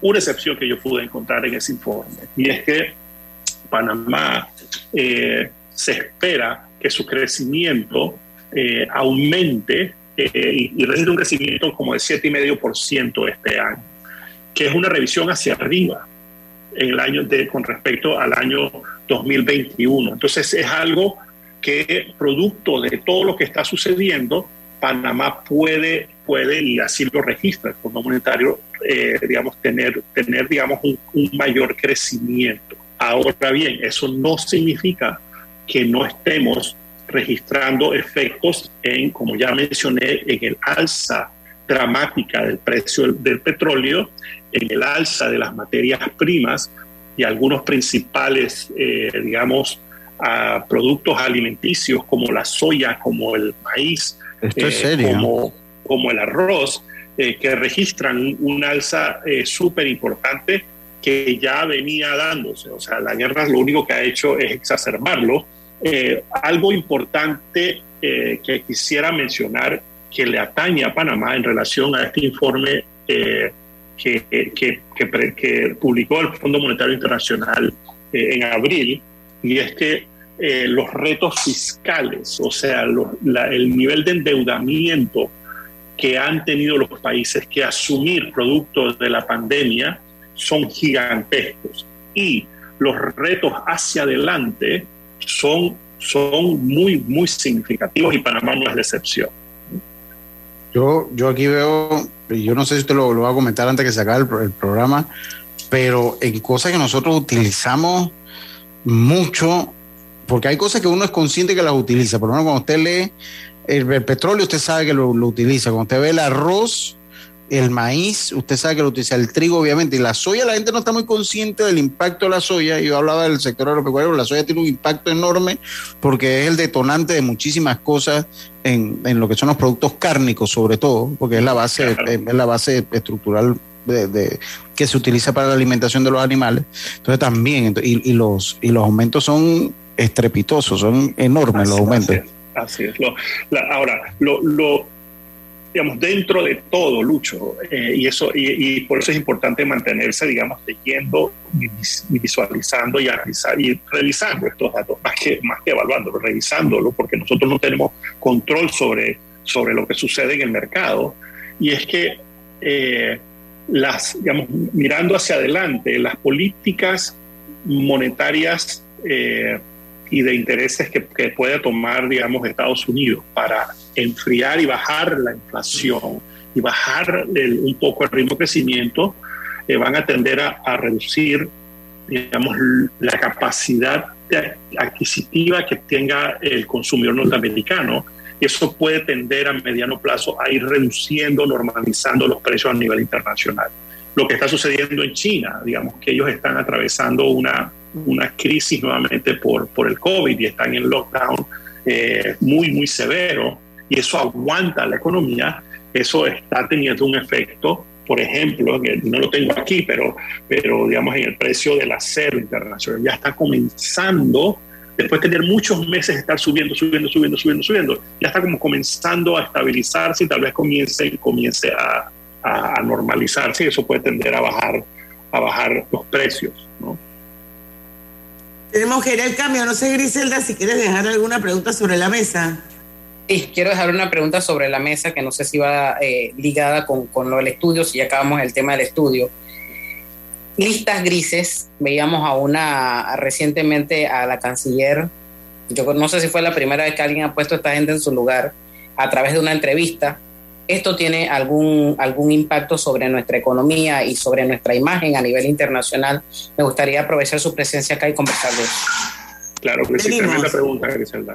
Speaker 5: una excepción que yo pude encontrar en ese informe, y es que Panamá eh, se espera que su crecimiento eh, aumente eh, y, y un crecimiento como de 7,5% este año, que es una revisión hacia arriba en el año de, con respecto al año 2021. Entonces es algo que producto de todo lo que está sucediendo, Panamá puede, puede y así lo registra el Fondo Monetario, eh, digamos, tener, tener digamos, un, un mayor crecimiento. Ahora bien, eso no significa que no estemos registrando efectos en, como ya mencioné, en el alza dramática del precio del petróleo, en el alza de las materias primas y algunos principales, eh, digamos, a productos alimenticios como la soya, como el maíz,
Speaker 3: eh,
Speaker 5: como, como, el arroz, eh, que registran un alza súper importante que ya venía dándose. O sea, la guerra lo único que ha hecho es exacerbarlo eh, algo importante eh, que quisiera mencionar que le atañe a Panamá en relación a este informe eh, que, que, que, que, publicó el Fondo Monetario Internacional eh, en abril, y es que eh, los retos fiscales, o sea, la, el nivel de endeudamiento que han tenido los países que asumir producto de la pandemia son gigantescos. Y los retos hacia adelante son, son muy, muy significativos y Panamá no es la excepción.
Speaker 3: Yo, yo aquí veo, yo no sé si usted lo, lo va a comentar antes que se acabe el, programa, pero en cosas que nosotros utilizamos mucho, porque hay cosas que uno es consciente que las utiliza. Por lo menos cuando usted lee el, el petróleo, usted sabe que lo, lo, utiliza. Cuando usted ve el arroz, el maíz, usted sabe que lo utiliza, el trigo obviamente, y la soya, la gente no está muy consciente del impacto de la soya, yo hablaba del sector agropecuario, la soya tiene un impacto enorme porque es el detonante de muchísimas cosas en, en lo que son los productos cárnicos sobre todo, porque es la base, claro. es la base estructural de, de, que se utiliza para la alimentación de los animales, entonces también, y, y los, y los aumentos son estrepitosos, son enormes así, los aumentos.
Speaker 5: Así es, así es. Lo, la, ahora, lo, lo digamos, dentro de todo, Lucho, eh, y, eso, y, por eso es importante mantenerse, digamos, leyendo, visualizando y, analizar, y revisando estos datos, más que, más que evaluándolo, revisándolo, porque nosotros no tenemos control sobre, sobre lo que sucede en el mercado. Y es que, eh, las, digamos, mirando hacia adelante, las políticas monetarias eh, y de intereses que, que, puede tomar, digamos, Estados Unidos para enfriar y bajar la inflación y bajar un poco el ritmo de crecimiento, eh, van a tender a, reducir, digamos, la capacidad adquisitiva que tenga el consumidor norteamericano. Y eso puede tender a mediano plazo a ir reduciendo, normalizando los precios a nivel internacional. Lo que está sucediendo en China, digamos, que ellos están atravesando una, una crisis nuevamente por, por el COVID y están en lockdown eh, muy, muy severo y eso aguanta la economía, eso está teniendo un efecto, por ejemplo, que no lo tengo aquí, pero, pero digamos en el precio del acero internacional ya está comenzando, después de tener muchos meses de estar subiendo, subiendo, subiendo, subiendo, subiendo, ya está como comenzando a estabilizarse y tal vez comience, comience a, a, normalizarse y eso puede tender a bajar, a bajar los precios, ¿no?
Speaker 1: Tenemos que ir al cambio. No sé, Griselda, si quieres dejar alguna pregunta sobre la mesa.
Speaker 24: Sí, quiero dejar una pregunta sobre la mesa que no sé si va eh, ligada con, con, lo del estudio, si ya acabamos el tema del estudio. Listas grises, veíamos a una recientemente a la canciller, yo no sé si fue la primera vez que alguien ha puesto a esta gente en su lugar, a través de una entrevista. ¿Esto tiene algún, algún impacto sobre nuestra economía y sobre nuestra imagen a nivel internacional? Me gustaría aprovechar su presencia acá y conversar de eso.
Speaker 5: Claro, principalmente pregunta, Griselda.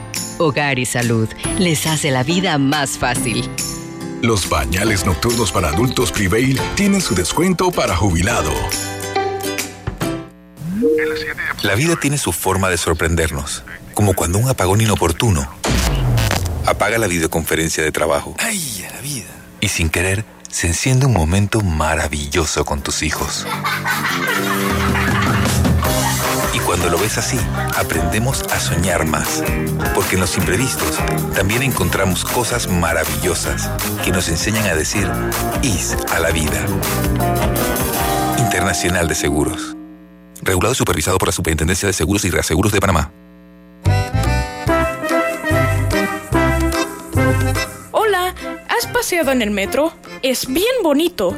Speaker 23: Hogar y Salud les hace la vida más fácil.
Speaker 25: Los bañales nocturnos para adultos Prevail tienen su descuento para jubilado.
Speaker 11: La vida tiene su forma de sorprendernos, como cuando un apagón inoportuno apaga la videoconferencia de trabajo.
Speaker 26: ¡Ay, a la vida!
Speaker 11: Y sin querer, se enciende un momento maravilloso con tus hijos. Cuando lo ves así, aprendemos a soñar más. Porque en los imprevistos también encontramos cosas maravillosas que nos enseñan a decir IS a la vida. Internacional de Seguros. Regulado y supervisado por la Superintendencia de Seguros y Reaseguros de Panamá.
Speaker 12: Hola, ¿has paseado en el metro? Es bien bonito,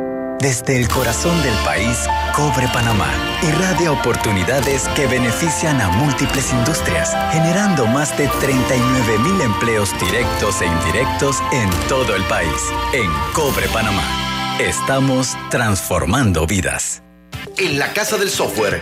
Speaker 10: Desde el corazón del país, Cobre Panamá irradia oportunidades que benefician a múltiples industrias, generando más de 39 mil empleos directos e indirectos en todo el país. En Cobre Panamá, estamos transformando vidas.
Speaker 26: En la Casa del Software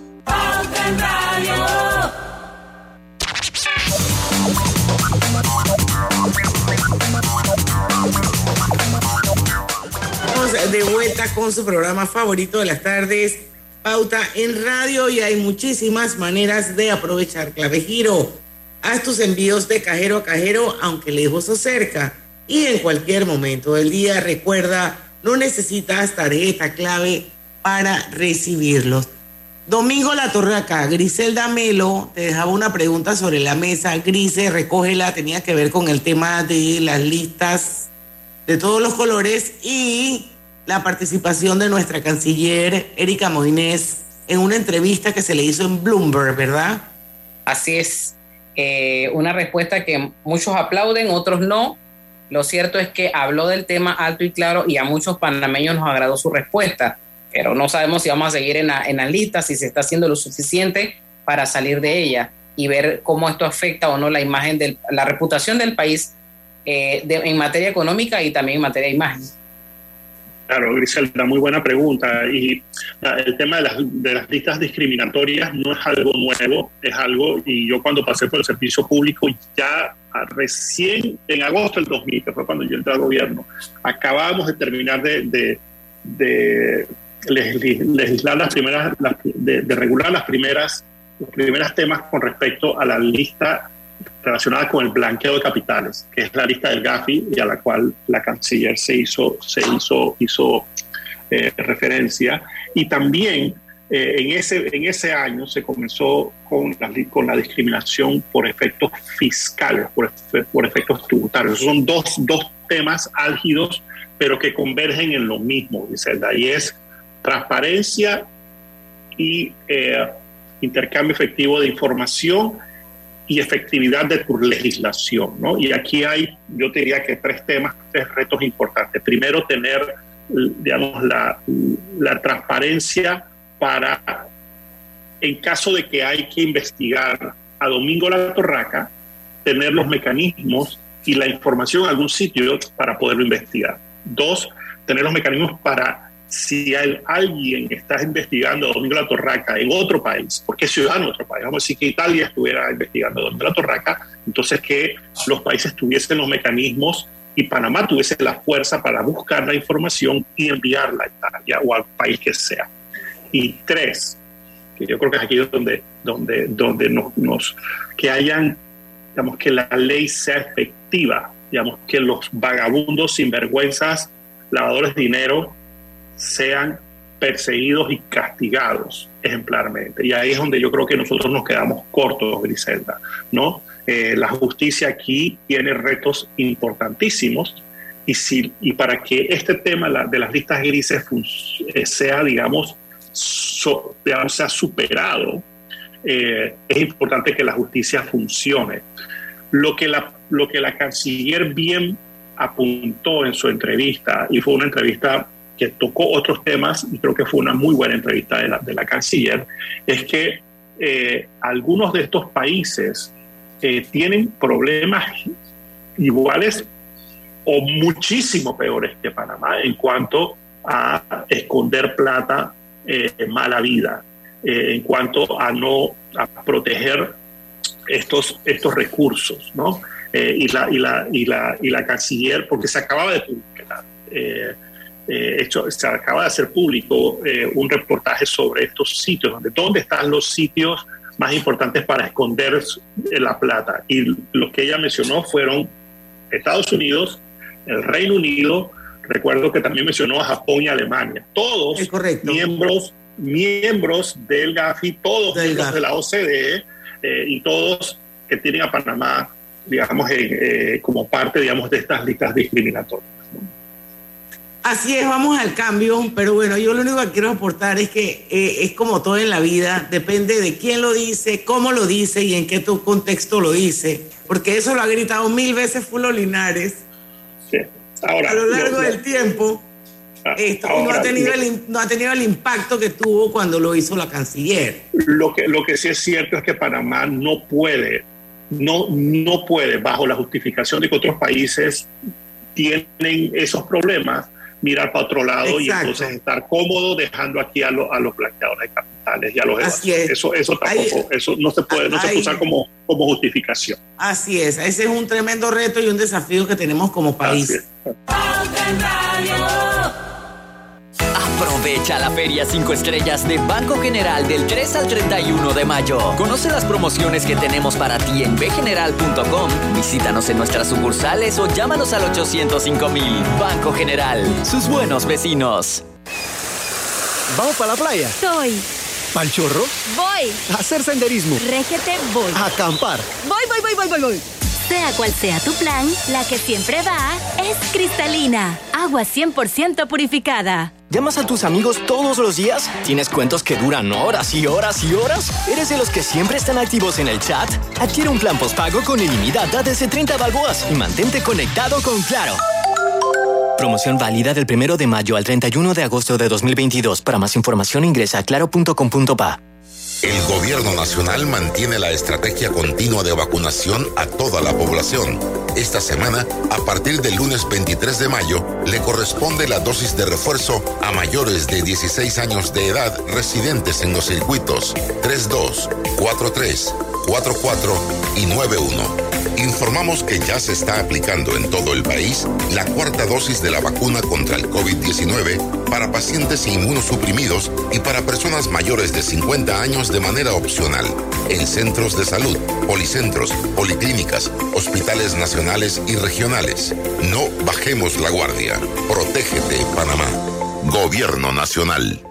Speaker 27: parameña.
Speaker 1: Estamos de vuelta con su programa favorito de las tardes, Pauta en Radio, y hay muchísimas maneras de aprovechar Clave Giro. Haz tus envíos de cajero a cajero, aunque lejos o cerca, y en cualquier momento del día. Recuerda, no necesitas tarjeta clave para recibirlos. Domingo La Torraca, Griselda Melo te dejaba una pregunta sobre la mesa. Grise, recógela, tenía que ver con el tema de las listas de todos los colores y la participación de nuestra canciller Erika Moines en una entrevista que se le hizo en Bloomberg, ¿verdad?
Speaker 24: Así es. Eh, una respuesta que muchos aplauden, otros no. Lo cierto es que habló del tema alto y claro y a muchos panameños nos agradó su respuesta pero no sabemos si vamos a seguir en la, en la lista, si se está haciendo lo suficiente para salir de ella y ver cómo esto afecta o no la imagen, de la reputación del país eh, en materia económica y también en materia de imagen.
Speaker 5: Claro, Griselda, muy buena pregunta. Y el tema de las, de las listas discriminatorias no es algo nuevo, es algo, y yo cuando pasé por el servicio público, ya recién en agosto del 2000, que fue cuando yo entré al gobierno, acabábamos de terminar de legislar las primeras, de, regular las primeras, los primeros temas con respecto a la lista relacionada con el blanqueo de capitales, que es la lista del GAFI y a la cual la canciller se hizo, se hizo, hizo eh, referencia. Y también eh, en, ese, en ese año se comenzó con la, con la discriminación por efectos fiscales, por, por efectos tributarios. son dos, dos temas álgidos, pero que convergen en lo mismo, Griselda, y es transparencia y eh, intercambio efectivo de información y efectividad de tu legislación. ¿no? Y aquí hay, yo diría que tres temas, tres retos importantes. Primero, tener, digamos, la, la transparencia para, en caso de que hay que investigar a Domingo La Torraca, tener los mecanismos y la información en algún sitio para poderlo investigar. Dos, tener los mecanismos para si hay alguien que está investigando a Domingo La Torraca en otro país, porque es ciudadano de otro país, vamos a decir que Italia estuviera investigando a Domingo La Torraca, entonces que los países tuviesen los mecanismos y Panamá tuviese la fuerza para buscar la información y enviarla a Italia o al país que sea. Y tres, que yo creo que es aquí donde, donde, donde nos, nos, que hayan, digamos, que la ley sea efectiva, digamos, que los vagabundos, sinvergüenzas, lavadores de dinero sean perseguidos y castigados ejemplarmente. Y ahí es donde yo creo que nosotros nos quedamos cortos, Griselda, ¿no? Eh, la justicia aquí tiene retos importantísimos y, si, y para que este tema de las listas grises eh, sea, digamos, sea superado, eh, es importante que la justicia funcione. Lo que la, lo que la canciller bien apuntó en su entrevista, y fue una entrevista que tocó otros temas, y creo que fue una muy buena entrevista de la, de la canciller, es que eh, algunos de estos países eh, tienen problemas iguales o muchísimo peores que Panamá en cuanto a esconder plata eh, mala vida, en cuanto a no a proteger estos, estos recursos, ¿no? y, la, y, la, y, la, y la canciller, porque se acababa de publicar hecho, se acaba de hacer público eh, un reportaje sobre estos sitios, donde dónde están los sitios más importantes para esconder la plata. Y lo que ella mencionó fueron Estados Unidos, el Reino Unido, recuerdo que también mencionó a Japón y Alemania, todos miembros miembros del GAFI, todos miembros de la OCDE eh, y todos que tienen a Panamá, digamos, como parte, digamos, de estas listas discriminatorias.
Speaker 1: Así es, vamos al cambio, pero bueno, yo lo único que quiero aportar es que eh, es como todo en la vida, depende de quién lo dice, cómo lo dice y en qué tu contexto lo dice, porque eso lo ha gritado mil veces Fulo Linares.
Speaker 5: Sí. Ahora,
Speaker 1: a lo largo del tiempo, ah, esto no, ha tenido el, no ha tenido el impacto que tuvo cuando lo hizo la canciller.
Speaker 5: Lo que, lo que sí es cierto es que Panamá no puede, no, no puede, bajo la justificación de que otros países tienen esos problemas, mirar para otro lado y entonces estar cómodo dejando aquí a, los blanqueadores de capitales y a los Así Eso, eso tampoco, eso no se puede, no se puede usar como, como justificación.
Speaker 1: Así es, ese es un tremendo reto y un desafío que tenemos como país.
Speaker 20: Aprovecha la Feria 5 Estrellas de Banco General del 3 al 31 de mayo. Conoce las promociones que tenemos para ti en bgeneral.com. Visítanos en nuestras sucursales o llámanos al 805 mil. Banco General, sus buenos vecinos.
Speaker 28: ¿Vamos para la playa?
Speaker 29: Soy.
Speaker 28: ¿Pal chorro?
Speaker 29: Voy.
Speaker 28: A hacer senderismo.
Speaker 29: Régete, voy.
Speaker 28: A acampar.
Speaker 29: Voy, voy, voy, voy, voy, voy. Sea cual sea tu plan, la que siempre va es cristalina. Agua 100% purificada.
Speaker 28: ¿Llamas a tus amigos todos los días? ¿Tienes cuentos que duran horas y horas y horas? ¿Eres de los que siempre están activos en el chat? Adquiere un plan postpago con ilimitada desde 30 balboas y mantente conectado con Claro. Promoción válida del 1 de mayo al 31 de agosto de 2022. Para más información ingresa a claro.com.pa.
Speaker 21: El gobierno nacional mantiene la estrategia continua de vacunación a toda la población. Esta semana, a partir del lunes 23 de mayo, le corresponde la dosis de refuerzo a mayores de 16 años de edad residentes en los circuitos 32, 43, 44 y 91 informamos que ya se está aplicando en todo el país la cuarta dosis de la vacuna contra el COVID-19 para pacientes inmunosuprimidos y para personas mayores de 50 años de manera opcional en centros de salud, policentros, policlínicas, hospitales nacionales y regionales. No bajemos la guardia. Protégete, Panamá. Gobierno Nacional.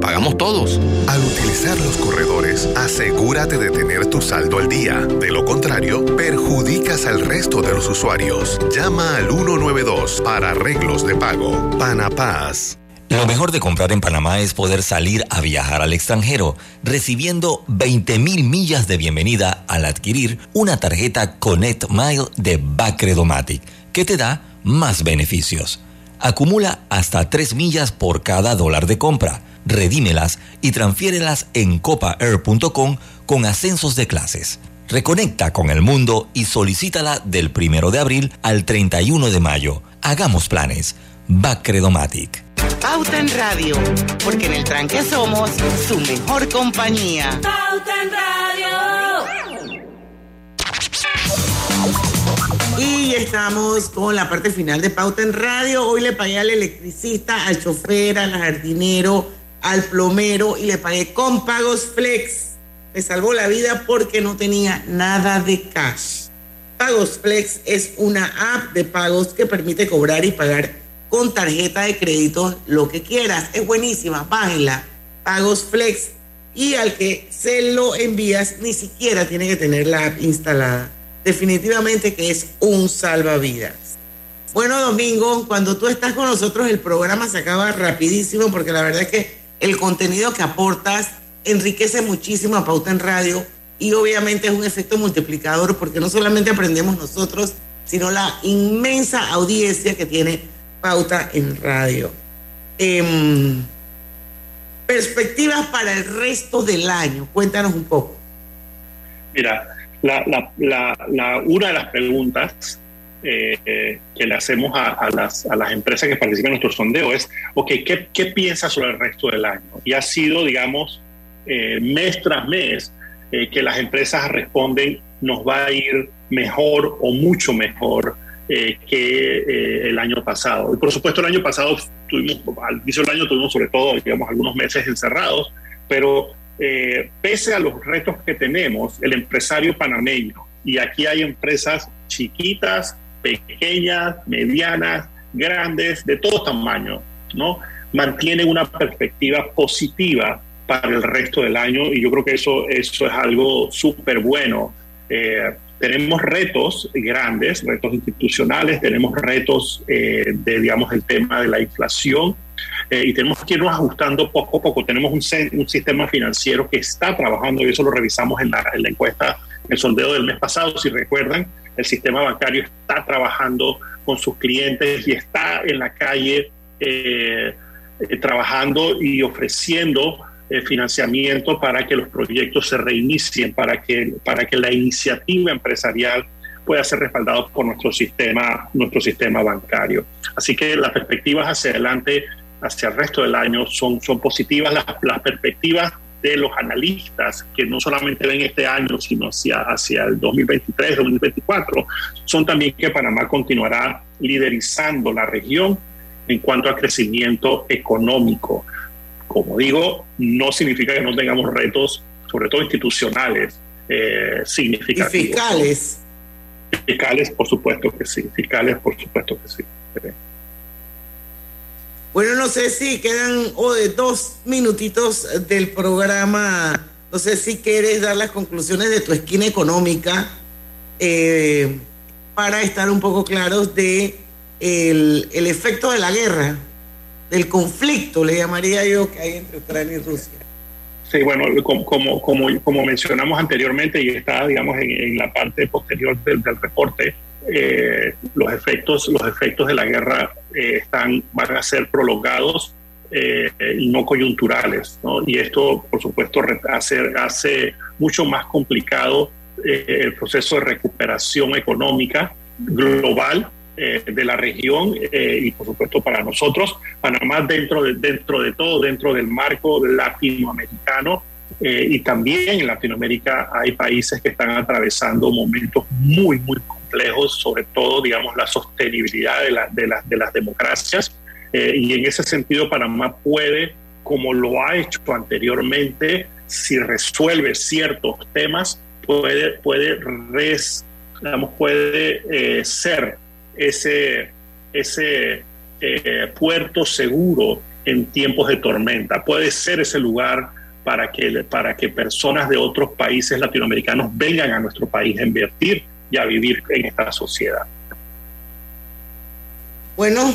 Speaker 18: pagamos todos.
Speaker 19: Al utilizar los corredores, asegúrate de tener tu saldo al día. De lo contrario, perjudicas al resto de los usuarios. Llama al 192 para arreglos de pago. Panapaz.
Speaker 7: Lo mejor de comprar en Panamá es poder salir a viajar al extranjero, recibiendo 20 mil millas de bienvenida al adquirir una tarjeta Connect Mile de Bacredomatic, que te da más beneficios. Acumula hasta 3 millas por cada dólar de compra. Redímelas y transfiérelas en copaair.com con ascensos de clases. Reconecta con el mundo y solicítala del 1 de abril al 31 de mayo. Hagamos planes. Bacredomatic.
Speaker 1: Pauta en Radio, porque en el tranque somos su mejor compañía.
Speaker 30: Pauta en Radio.
Speaker 1: Y estamos con la parte final de Pauta en Radio. Hoy le pagué al electricista, al chofer, al jardinero, al plomero y le pagué con pagos flex. Me salvó la vida porque no tenía nada de cash. Pagos Flex es una app de pagos que permite cobrar y pagar con tarjeta de crédito lo que quieras. Es buenísima, bájenla. Pagos Flex. Y al que se lo envías ni siquiera tiene que tener la app instalada. Definitivamente que es un salvavidas. Bueno, Domingo, cuando tú estás con nosotros el programa se acaba rapidísimo porque la verdad es que el contenido que aportas enriquece muchísimo a Pauta en Radio y obviamente es un efecto multiplicador porque no solamente aprendemos nosotros, sino la inmensa audiencia que tiene Pauta en Radio. Em, perspectivas para el resto del año, cuéntanos un poco.
Speaker 5: Mira, la, la, una de las preguntas eh, que le hacemos a, las, a, las, empresas que participan en nuestro sondeo es, ok, ¿qué, ¿qué piensas sobre el resto del año? Y ha sido, digamos, eh, mes tras mes eh, que las empresas responden, nos va a ir mejor o mucho mejor eh, que eh, el año pasado. Y por supuesto el año pasado tuvimos, al inicio del año tuvimos sobre todo, digamos, algunos meses encerrados, pero eh, pese a los retos que tenemos, el empresario panameño, y aquí hay empresas chiquitas, pequeñas, medianas, grandes, de todo tamaño, ¿no? Mantiene una perspectiva positiva para el resto del año y yo creo que eso, eso es algo súper bueno. Eh, tenemos retos grandes, retos institucionales, tenemos retos eh, de, digamos, el tema de la inflación eh, y tenemos que irnos ajustando poco a poco. Tenemos un, un, sistema financiero que está trabajando y eso lo revisamos en la, en la encuesta, el sondeo del mes pasado, si recuerdan, el sistema bancario está trabajando con sus clientes y está en la calle eh, trabajando y ofreciendo eh, financiamiento para que los proyectos se reinicien, para que, para que la iniciativa empresarial pueda ser respaldada por nuestro sistema, nuestro sistema bancario. Así que las perspectivas hacia adelante, hacia el resto del año, son, son positivas. Las, las perspectivas de los analistas que no solamente ven este año, sino hacia, hacia el 2023, 2024, son también que Panamá continuará liderizando la región en cuanto a crecimiento económico. Como digo, no significa que no tengamos retos, sobre todo institucionales, eh, significativos.
Speaker 1: ¿Y fiscales?
Speaker 5: Fiscales, por supuesto que sí. Fiscales, por supuesto que sí.
Speaker 1: Bueno, no sé si quedan oh, dos minutitos del programa. No sé si quieres dar las conclusiones de tu esquina económica eh, para estar un poco claros de el, el efecto de la guerra del conflicto, le llamaría yo, que hay entre Ucrania y Rusia.
Speaker 5: Sí, bueno, como, como, como, mencionamos anteriormente y está, digamos, en, la parte posterior del, reporte, eh, los, efectos, los efectos de la guerra eh, están, van a ser prolongados eh, y no coyunturales. ¿no? Y esto, por supuesto, hace, hace mucho más complicado el proceso de recuperación económica global eh, de la región eh, y por supuesto para nosotros, Panamá dentro de, dentro de todo, dentro del marco latinoamericano eh, y también en Latinoamérica hay países que están atravesando momentos muy, muy complejos, sobre todo, digamos, la sostenibilidad de, la, de, de las democracias y en ese sentido Panamá puede, como lo ha hecho anteriormente, si resuelve ciertos temas, puede, puede ser ese, eh, puerto seguro en tiempos de tormenta. Puede ser ese lugar para que personas de otros países latinoamericanos vengan a nuestro país a invertir y a vivir en esta sociedad.
Speaker 1: Bueno,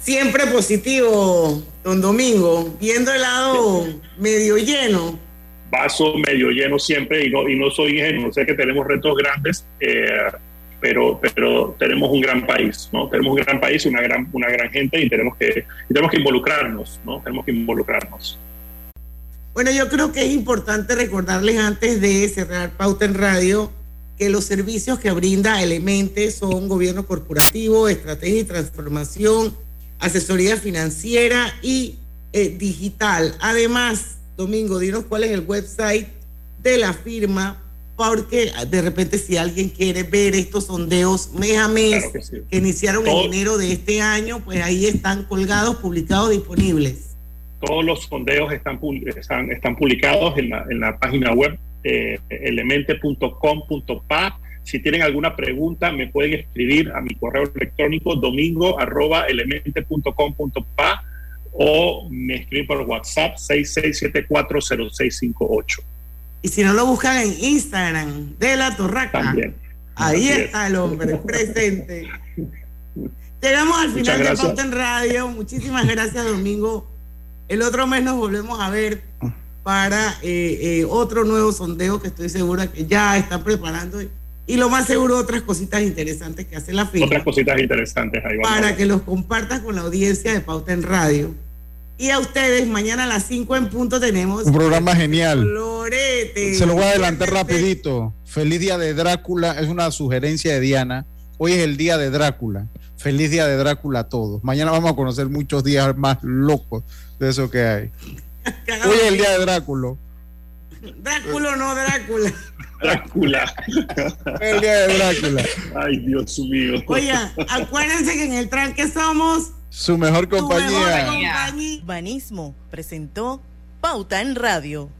Speaker 1: Siempre positivo, don Domingo, viendo el lado medio lleno.
Speaker 5: Vaso medio lleno siempre y no, y no soy ingenuo, sé que tenemos retos grandes, eh, pero, pero tenemos un gran país, ¿no? Tenemos un gran país y una gran, una gran gente y tenemos que, y tenemos que involucrarnos, ¿no? Tenemos que involucrarnos.
Speaker 1: Bueno, yo creo que es importante recordarles antes de cerrar Pauta en Radio que los servicios que brinda Elemente son gobierno corporativo, estrategia y transformación, asesoría financiera y eh, digital. Además, Domingo, dinos cuál es el website de la firma, porque de repente si alguien quiere ver estos sondeos mes a mes que, iniciaron en enero de este año, pues ahí están colgados, publicados, disponibles.
Speaker 5: Todos los sondeos están, están, están publicados en la, en la página web eh, elemente.com.pa si tienen alguna pregunta, me pueden escribir a mi correo electrónico domingo arroba elemente.com.pa o me escriben por WhatsApp 66740658.
Speaker 1: Y si no lo buscan en Instagram de la Torraca, También. ahí está el hombre presente. Llegamos al final de Pauta en Radio. Muchísimas gracias, Domingo. El otro mes nos volvemos a ver para eh, eh, otro nuevo sondeo que estoy segura que ya están preparando y lo más seguro otras cositas interesantes que hace la firma.
Speaker 5: Otras cositas interesantes ahí
Speaker 1: Para que los compartas con la audiencia de Pauta en Radio. Y a ustedes, mañana a las 5 en punto tenemos...
Speaker 3: Un programa genial. Se lo voy a adelantar rapidito. Feliz Día de Drácula, es una sugerencia de Diana. Hoy es el Día de Drácula. Feliz Día de Drácula a todos. Mañana vamos a conocer muchos días más locos de eso que hay. Hoy es el Día de Drácula.
Speaker 1: Drácula no Drácula.
Speaker 5: Drácula.
Speaker 3: El día de Drácula.
Speaker 5: Ay, Dios mío.
Speaker 1: Oye, acuérdense que en el tranque somos
Speaker 3: su mejor compañía.
Speaker 31: Banismo presentó Pauta en Radio.